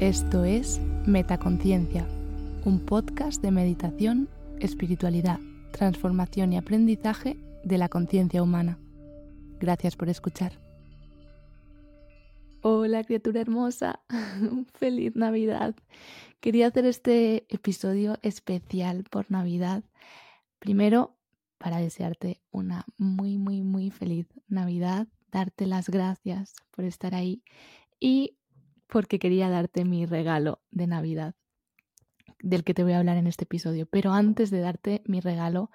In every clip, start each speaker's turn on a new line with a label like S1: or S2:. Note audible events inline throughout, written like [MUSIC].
S1: Esto es Metaconciencia, un podcast de meditación, espiritualidad, transformación y aprendizaje de la conciencia humana. Gracias por escuchar. Hola criatura hermosa, [LAUGHS] feliz Navidad. Quería hacer este episodio especial por Navidad. Primero, para desearte una muy, muy, muy feliz Navidad, darte las gracias por estar ahí y porque quería darte mi regalo de Navidad, del que te voy a hablar en este episodio. Pero antes de darte mi regalo,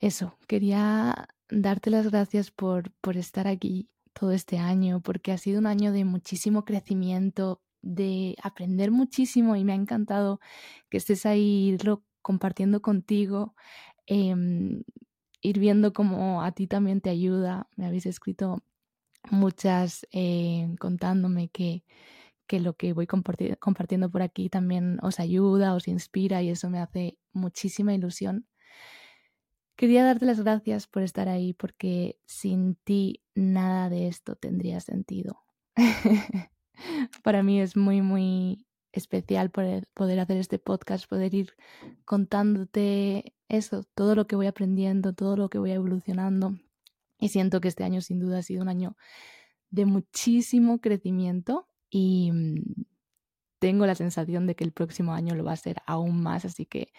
S1: eso, quería darte las gracias por, por estar aquí todo este año, porque ha sido un año de muchísimo crecimiento, de aprender muchísimo y me ha encantado que estés ahí, compartiendo contigo, em, ir viendo cómo a ti también te ayuda. Me habéis escrito muchas eh, contándome que, que lo que voy compartiendo por aquí también os ayuda, os inspira y eso me hace muchísima ilusión. Quería darte las gracias por estar ahí porque sin ti nada de esto tendría sentido. [LAUGHS] Para mí es muy, muy especial poder, poder hacer este podcast, poder ir contándote eso, todo lo que voy aprendiendo, todo lo que voy evolucionando. Y siento que este año sin duda ha sido un año de muchísimo crecimiento y mm, tengo la sensación de que el próximo año lo va a ser aún más, así que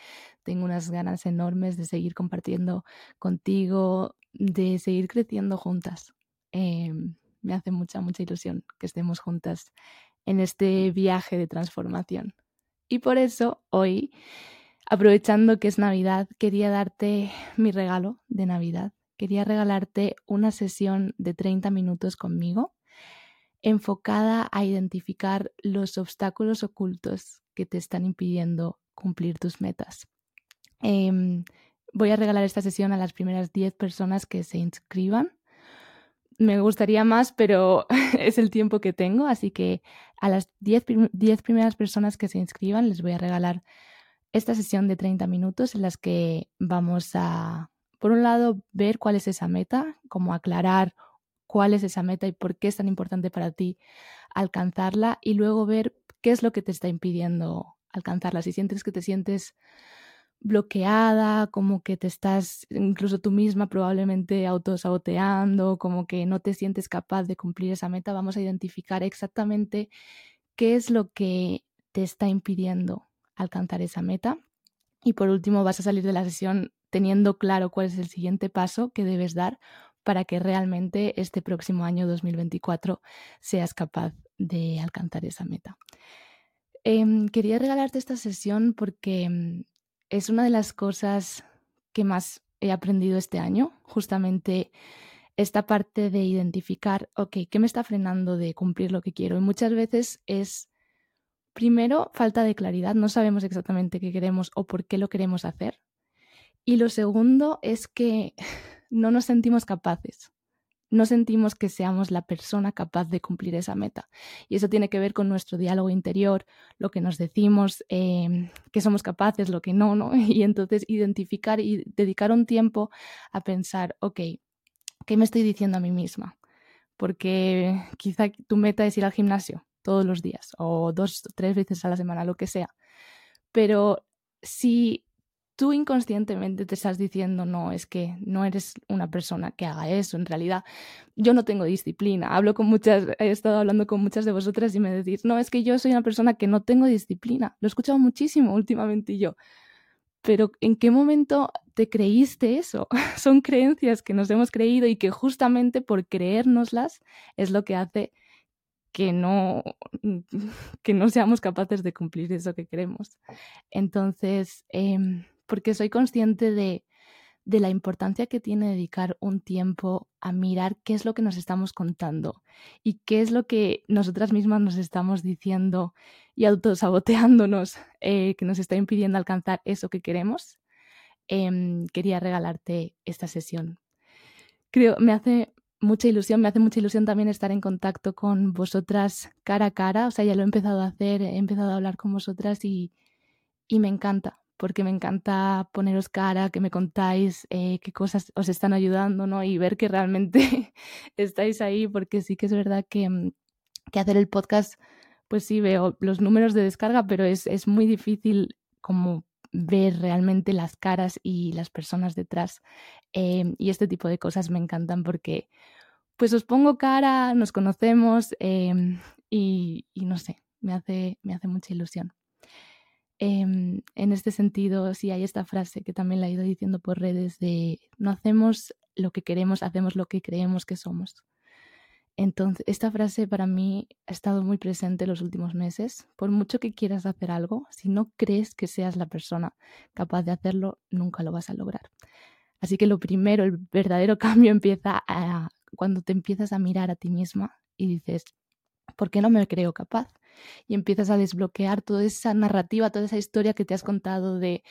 S1: tengo unas ganas enormes de seguir compartiendo contigo, de seguir creciendo juntas. Em, me hace mucha, mucha ilusión que estemos juntas en este viaje de transformación. Y por eso hoy, aprovechando que es Navidad, quería darte mi regalo de Navidad. Quería regalarte una sesión de 30 minutos conmigo enfocada a identificar los obstáculos ocultos que te están impidiendo cumplir tus metas. Em, voy a regalar esta sesión a las primeras 10 personas que se inscriban. Me gustaría más, pero [LAUGHS] es el tiempo que tengo, así que a las 10, 10 primeras personas que se inscriban les voy a regalar esta sesión de 30 minutos en las que vamos a, por un lado, ver cuál es esa meta, como aclarar cuál es esa meta y por qué es tan importante para ti alcanzarla y luego ver qué es lo que te está impidiendo alcanzarla. Si sientes que te sientes bloqueada, como que te estás incluso tú misma probablemente autosaboteando, como que no te sientes capaz de cumplir esa meta, vamos a identificar exactamente qué es lo que te está impidiendo alcanzar esa meta. Y por último, vas a salir de la sesión teniendo claro cuál es el siguiente paso que debes dar para que realmente este próximo año 2024 seas capaz de alcanzar esa meta. Em, quería regalarte esta sesión porque mm, es una de las cosas que más he aprendido este año, justamente esta parte de identificar, ok, ¿qué me está frenando de cumplir lo que quiero? Y muchas veces es, primero, falta de claridad, no sabemos exactamente qué queremos o por qué lo queremos hacer. Y lo segundo es que [LAUGHS] no nos sentimos capaces. No sentimos que seamos la persona capaz de cumplir esa meta. Y eso tiene que ver con nuestro diálogo interior, lo que nos decimos, em, que somos capaces, lo que no, ¿no? [LAUGHS] Y entonces identificar y dedicar un tiempo a pensar, ok, ¿qué me estoy diciendo a mí misma? Porque quizá tu meta es ir al gimnasio todos los días o dos o tres veces a la semana, lo que sea. Pero si tú inconscientemente te estás diciendo, no, es que no eres una persona que haga eso. En realidad, yo no tengo disciplina. Hablo con muchas, he estado hablando con muchas de vosotras y me decís, no, es que yo soy una persona que no tengo disciplina. Lo he escuchado muchísimo últimamente y yo. Pero ¿en qué momento te creíste eso? [LAUGHS] Son creencias que nos hemos creído y que justamente por creérnoslas es lo que hace que no, [LAUGHS] que no seamos capaces de cumplir eso que queremos. Entonces, eh, porque soy consciente de, la importancia que tiene dedicar un tiempo a mirar qué es lo que nos estamos contando y qué es lo que nosotras mismas nos estamos diciendo y autosaboteándonos eh, que nos está impidiendo alcanzar eso que queremos, em, quería regalarte esta sesión. Creo, me hace mucha ilusión, me hace mucha ilusión también estar en contacto con vosotras cara a cara, o sea, ya lo he empezado a hacer, he empezado a hablar con vosotras y, y me encanta, porque me encanta poneros cara, que me contáis eh, qué cosas os están ayudando, ¿no? Y ver que realmente [LAUGHS] estáis ahí, porque sí que es verdad que, mm, que, hacer el podcast, pues sí veo los números de descarga, pero es, es muy difícil como ver realmente las caras y las personas detrás. Eh, y este tipo de cosas me encantan porque pues os pongo cara, nos conocemos eh, y, y, no sé, me hace, me hace mucha ilusión. Em, en este sentido, sí hay esta frase que también la he ido diciendo por redes de no hacemos lo que queremos, hacemos lo que creemos que somos. Entonces, esta frase para mí ha estado muy presente los últimos meses. Por mucho que quieras hacer algo, si no crees que seas la persona capaz de hacerlo, nunca lo vas a lograr. Así que lo primero, el verdadero [LAUGHS] cambio empieza cuando te empiezas a mirar a ti misma y dices, ¿por qué no me creo capaz? y empiezas a desbloquear toda esa narrativa, toda esa historia que te has contado de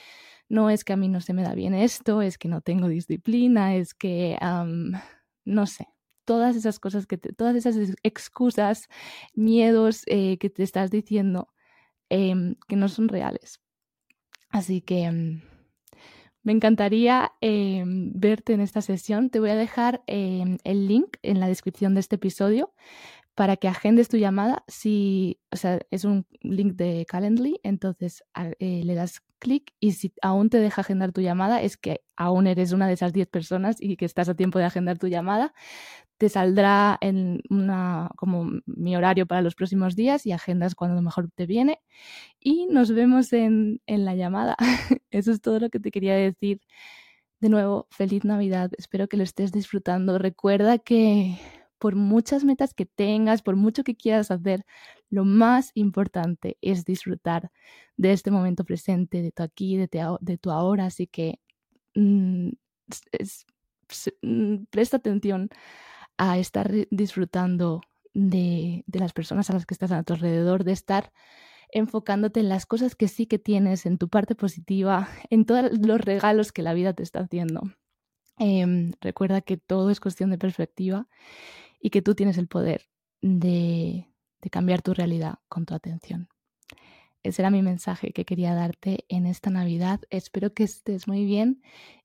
S1: no es que a mí no se me da bien esto, es que no tengo disciplina, es que no sé, todas esas cosas que todas esas excusas, miedos eh, que te estás diciendo em, que no son reales. Así que em, me encantaría em, verte en esta sesión. Te voy a dejar el link en la descripción de este episodio para que agendes tu llamada. Si, o sea, es un link de Calendly, entonces eh, le das clic y si aún te deja agendar tu llamada, es que aún eres una de esas 10 personas y que estás a tiempo de agendar tu llamada. Te saldrá en como mi horario para los próximos días y agendas cuando mejor te viene. Y nos vemos en, en la llamada. [LAUGHS] Eso es todo lo que te quería decir. De nuevo, feliz Navidad. Espero que lo estés disfrutando. Recuerda que por muchas metas que tengas, por mucho que quieras hacer, lo más importante es disfrutar de este momento presente, de tu aquí, de, tu ahora. Así que mm, mm, presta atención a estar disfrutando de, las personas a las que estás a tu alrededor, de estar enfocándote en las cosas que sí que tienes, en tu parte positiva, [LAUGHS] en todos los regalos que la vida te está haciendo. Em, recuerda que todo es cuestión de perspectiva y que tú tienes el poder de, cambiar tu realidad con tu atención. Ese era mi mensaje que quería darte en esta Navidad. Espero que estés muy bien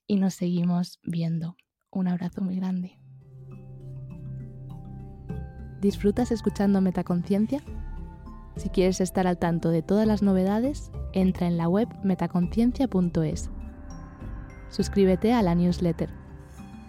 S1: y nos seguimos viendo. Un abrazo muy grande. ¿Disfrutas escuchando Metaconciencia? Si quieres estar al tanto de todas las novedades, entra en la web metaconciencia.es. Suscríbete a la newsletter